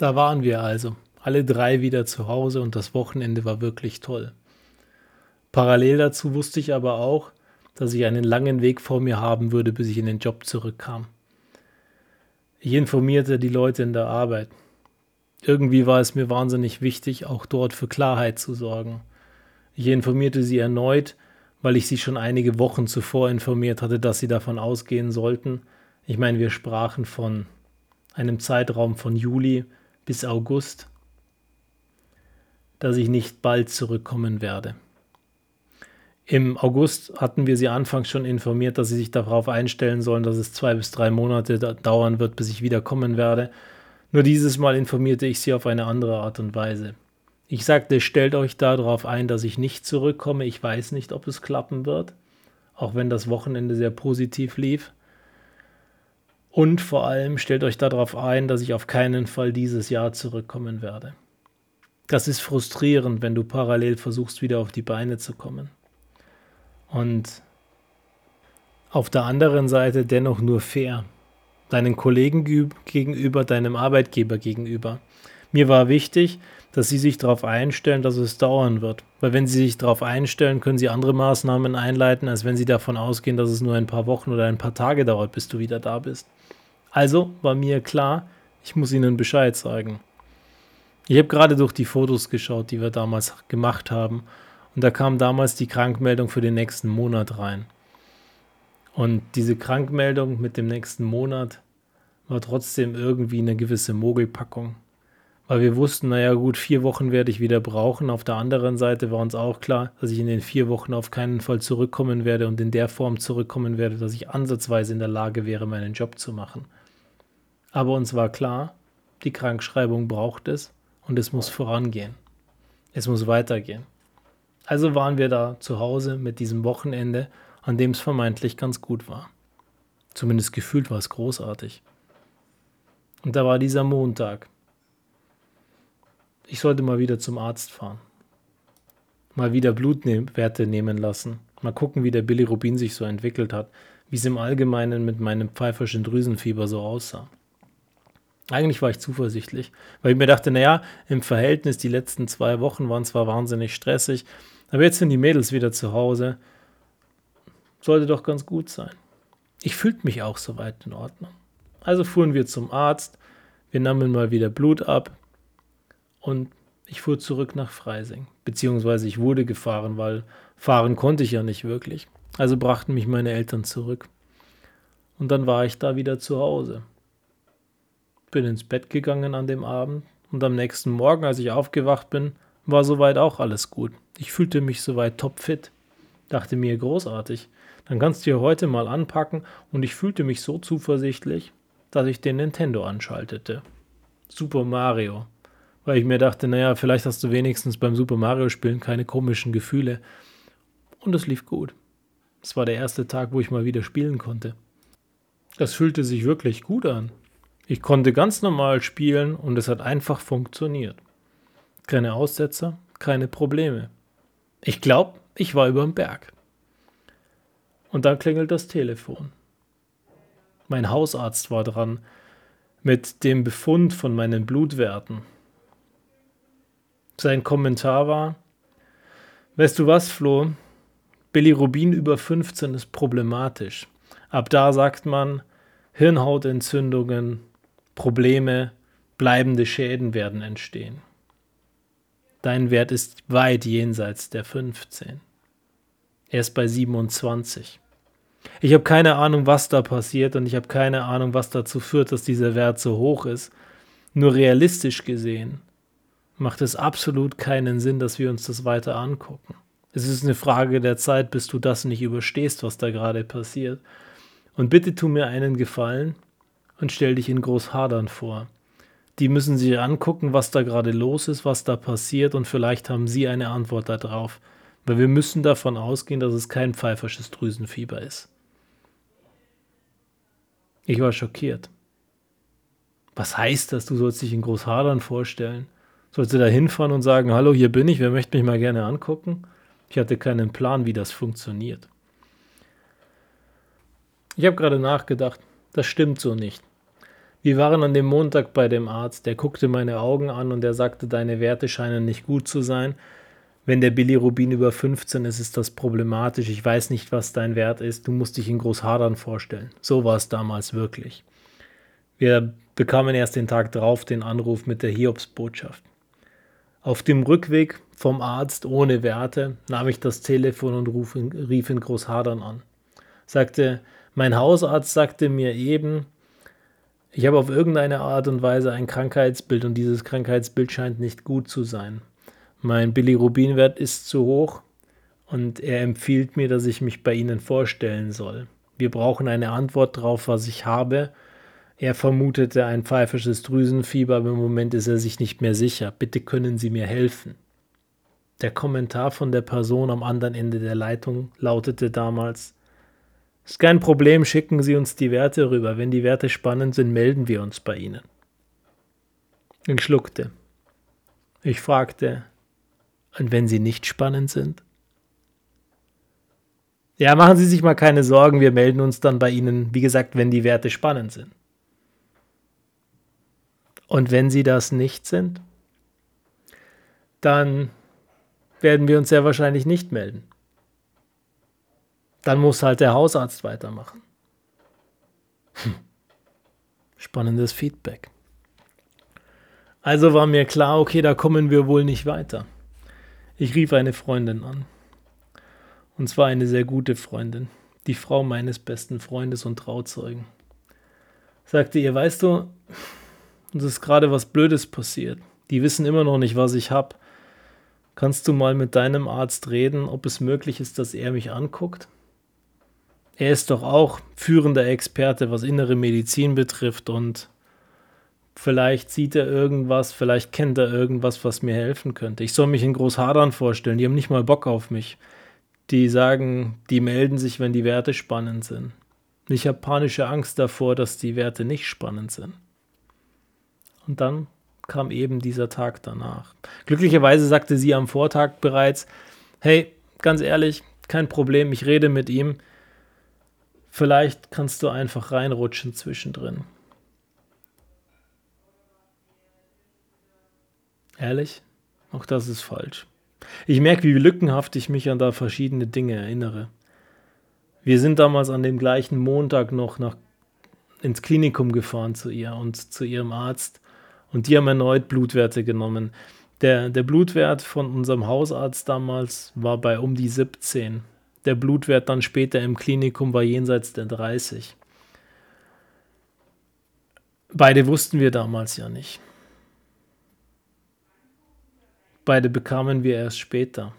Da waren wir also, alle drei wieder zu Hause und das Wochenende war wirklich toll. Parallel dazu wusste ich aber auch, dass ich einen langen Weg vor mir haben würde, bis ich in den Job zurückkam. Ich informierte die Leute in der Arbeit. Irgendwie war es mir wahnsinnig wichtig, auch dort für Klarheit zu sorgen. Ich informierte sie erneut, weil ich sie schon einige Wochen zuvor informiert hatte, dass sie davon ausgehen sollten. Ich meine, wir sprachen von einem Zeitraum von Juli bis August, dass ich nicht bald zurückkommen werde. Im August hatten wir sie anfangs schon informiert, dass sie sich darauf einstellen sollen, dass es zwei bis drei Monate dauern wird, bis ich wiederkommen werde. Nur dieses Mal informierte ich sie auf eine andere Art und Weise. Ich sagte, stellt euch darauf ein, dass ich nicht zurückkomme. Ich weiß nicht, ob es klappen wird, auch wenn das Wochenende sehr positiv lief. Und vor allem stellt euch darauf ein, dass ich auf keinen Fall dieses Jahr zurückkommen werde. Das ist frustrierend, wenn du parallel versuchst, wieder auf die Beine zu kommen. Und auf der anderen Seite dennoch nur fair. Deinen Kollegen gegenüber, deinem Arbeitgeber gegenüber. Mir war wichtig, dass sie sich darauf einstellen, dass es dauern wird. Weil wenn sie sich darauf einstellen, können sie andere Maßnahmen einleiten, als wenn sie davon ausgehen, dass es nur ein paar Wochen oder ein paar Tage dauert, bis du wieder da bist. Also war mir klar, ich muss ihnen Bescheid sagen. Ich habe gerade durch die Fotos geschaut, die wir damals gemacht haben. Und da kam damals die Krankmeldung für den nächsten Monat rein. Und diese Krankmeldung mit dem nächsten Monat war trotzdem irgendwie eine gewisse Mogelpackung. Weil wir wussten, naja gut, vier Wochen werde ich wieder brauchen. Auf der anderen Seite war uns auch klar, dass ich in den vier Wochen auf keinen Fall zurückkommen werde und in der Form zurückkommen werde, dass ich ansatzweise in der Lage wäre, meinen Job zu machen. Aber uns war klar, die Krankschreibung braucht es und es muss vorangehen. Es muss weitergehen. Also waren wir da zu Hause mit diesem Wochenende, an dem es vermeintlich ganz gut war. Zumindest gefühlt war es großartig. Und da war dieser Montag. Ich sollte mal wieder zum Arzt fahren. Mal wieder Blutwerte nehmen lassen. Mal gucken, wie der Bilirubin sich so entwickelt hat. Wie es im Allgemeinen mit meinem pfeiferschen Drüsenfieber so aussah. Eigentlich war ich zuversichtlich, weil ich mir dachte, naja, im Verhältnis, die letzten zwei Wochen waren zwar wahnsinnig stressig, aber jetzt sind die Mädels wieder zu Hause. Sollte doch ganz gut sein. Ich fühlte mich auch soweit in Ordnung. Also fuhren wir zum Arzt, wir nahmen mal wieder Blut ab und ich fuhr zurück nach Freising. Beziehungsweise ich wurde gefahren, weil fahren konnte ich ja nicht wirklich. Also brachten mich meine Eltern zurück. Und dann war ich da wieder zu Hause bin ins Bett gegangen an dem Abend und am nächsten Morgen, als ich aufgewacht bin, war soweit auch alles gut. Ich fühlte mich soweit topfit. Dachte mir großartig. Dann kannst du hier heute mal anpacken und ich fühlte mich so zuversichtlich, dass ich den Nintendo anschaltete. Super Mario. Weil ich mir dachte, naja, vielleicht hast du wenigstens beim Super Mario Spielen keine komischen Gefühle. Und es lief gut. Es war der erste Tag, wo ich mal wieder spielen konnte. Das fühlte sich wirklich gut an. Ich konnte ganz normal spielen und es hat einfach funktioniert. Keine Aussetzer, keine Probleme. Ich glaube, ich war über dem Berg. Und dann klingelt das Telefon. Mein Hausarzt war dran mit dem Befund von meinen Blutwerten. Sein Kommentar war, weißt du was, Flo, Bilirubin über 15 ist problematisch. Ab da sagt man Hirnhautentzündungen, Probleme, bleibende Schäden werden entstehen. Dein Wert ist weit jenseits der 15. Er ist bei 27. Ich habe keine Ahnung, was da passiert und ich habe keine Ahnung, was dazu führt, dass dieser Wert so hoch ist. Nur realistisch gesehen macht es absolut keinen Sinn, dass wir uns das weiter angucken. Es ist eine Frage der Zeit, bis du das nicht überstehst, was da gerade passiert. Und bitte tu mir einen Gefallen und stell dich in Großhadern vor. Die müssen sich angucken, was da gerade los ist, was da passiert und vielleicht haben sie eine Antwort darauf. Weil wir müssen davon ausgehen, dass es kein pfeifersches Drüsenfieber ist. Ich war schockiert. Was heißt das? Du sollst dich in Großhadern vorstellen? Sollst du da hinfahren und sagen, hallo, hier bin ich, wer möchte mich mal gerne angucken? Ich hatte keinen Plan, wie das funktioniert. Ich habe gerade nachgedacht, das stimmt so nicht. Wir waren an dem Montag bei dem Arzt, der guckte meine Augen an und er sagte, deine Werte scheinen nicht gut zu sein. Wenn der Bilirubin über 15 ist, ist das problematisch. Ich weiß nicht, was dein Wert ist. Du musst dich in Großhadern vorstellen. So war es damals wirklich. Wir bekamen erst den Tag drauf den Anruf mit der Hiobsbotschaft. Auf dem Rückweg vom Arzt ohne Werte nahm ich das Telefon und rief in Großhadern an. Sagte, mein Hausarzt sagte mir eben, ich habe auf irgendeine Art und Weise ein Krankheitsbild und dieses Krankheitsbild scheint nicht gut zu sein. Mein Bilirubinwert ist zu hoch und er empfiehlt mir, dass ich mich bei Ihnen vorstellen soll. Wir brauchen eine Antwort darauf, was ich habe. Er vermutete ein pfeifisches Drüsenfieber, aber im Moment ist er sich nicht mehr sicher. Bitte können Sie mir helfen. Der Kommentar von der Person am anderen Ende der Leitung lautete damals, ist kein Problem, schicken Sie uns die Werte rüber. Wenn die Werte spannend sind, melden wir uns bei Ihnen. Ich schluckte. Ich fragte, und wenn sie nicht spannend sind? Ja, machen Sie sich mal keine Sorgen, wir melden uns dann bei Ihnen, wie gesagt, wenn die Werte spannend sind. Und wenn sie das nicht sind, dann werden wir uns sehr wahrscheinlich nicht melden dann muss halt der Hausarzt weitermachen. Hm. Spannendes Feedback. Also war mir klar, okay, da kommen wir wohl nicht weiter. Ich rief eine Freundin an. Und zwar eine sehr gute Freundin, die Frau meines besten Freundes und Trauzeugen. Sagte ihr, weißt du, uns ist gerade was Blödes passiert. Die wissen immer noch nicht, was ich habe. Kannst du mal mit deinem Arzt reden, ob es möglich ist, dass er mich anguckt? Er ist doch auch führender Experte, was innere Medizin betrifft und vielleicht sieht er irgendwas, vielleicht kennt er irgendwas, was mir helfen könnte. Ich soll mich in Großhadern vorstellen, die haben nicht mal Bock auf mich. Die sagen, die melden sich, wenn die Werte spannend sind. Ich habe panische Angst davor, dass die Werte nicht spannend sind. Und dann kam eben dieser Tag danach. Glücklicherweise sagte sie am Vortag bereits, hey, ganz ehrlich, kein Problem, ich rede mit ihm, Vielleicht kannst du einfach reinrutschen zwischendrin. Ehrlich? Auch das ist falsch. Ich merke, wie lückenhaft ich mich an da verschiedene Dinge erinnere. Wir sind damals an dem gleichen Montag noch nach, ins Klinikum gefahren zu ihr und zu ihrem Arzt und die haben erneut Blutwerte genommen. Der, der Blutwert von unserem Hausarzt damals war bei um die 17. Der Blutwert dann später im Klinikum war jenseits der 30. Beide wussten wir damals ja nicht. Beide bekamen wir erst später.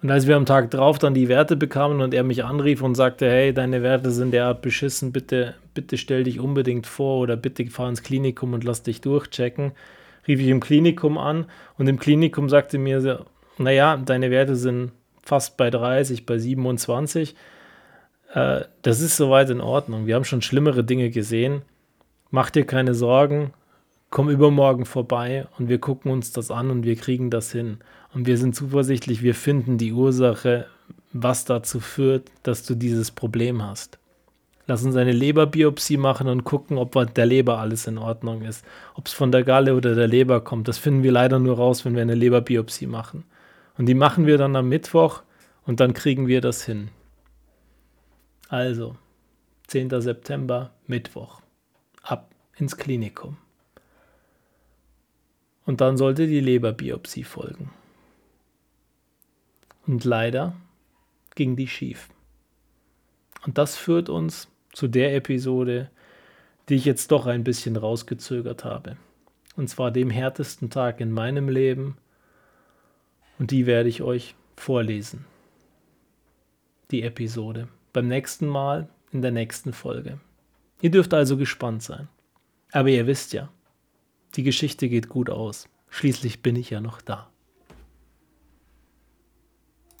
Und als wir am Tag drauf dann die Werte bekamen und er mich anrief und sagte, hey, deine Werte sind derart beschissen, bitte, bitte stell dich unbedingt vor oder bitte fahr ins Klinikum und lass dich durchchecken, rief ich im Klinikum an und im Klinikum sagte mir, naja, deine Werte sind fast bei 30, bei 27. Äh, das ist soweit in Ordnung. Wir haben schon schlimmere Dinge gesehen. Mach dir keine Sorgen. Komm übermorgen vorbei und wir gucken uns das an und wir kriegen das hin. Und wir sind zuversichtlich, wir finden die Ursache, was dazu führt, dass du dieses Problem hast. Lass uns eine Leberbiopsie machen und gucken, ob der Leber alles in Ordnung ist. Ob es von der Galle oder der Leber kommt, das finden wir leider nur raus, wenn wir eine Leberbiopsie machen. Und die machen wir dann am Mittwoch und dann kriegen wir das hin. Also, 10. September, Mittwoch. Ab ins Klinikum. Und dann sollte die Leberbiopsie folgen. Und leider ging die schief. Und das führt uns zu der Episode, die ich jetzt doch ein bisschen rausgezögert habe. Und zwar dem härtesten Tag in meinem Leben und die werde ich euch vorlesen. Die Episode. Beim nächsten Mal in der nächsten Folge. Ihr dürft also gespannt sein. Aber ihr wisst ja, die Geschichte geht gut aus. Schließlich bin ich ja noch da.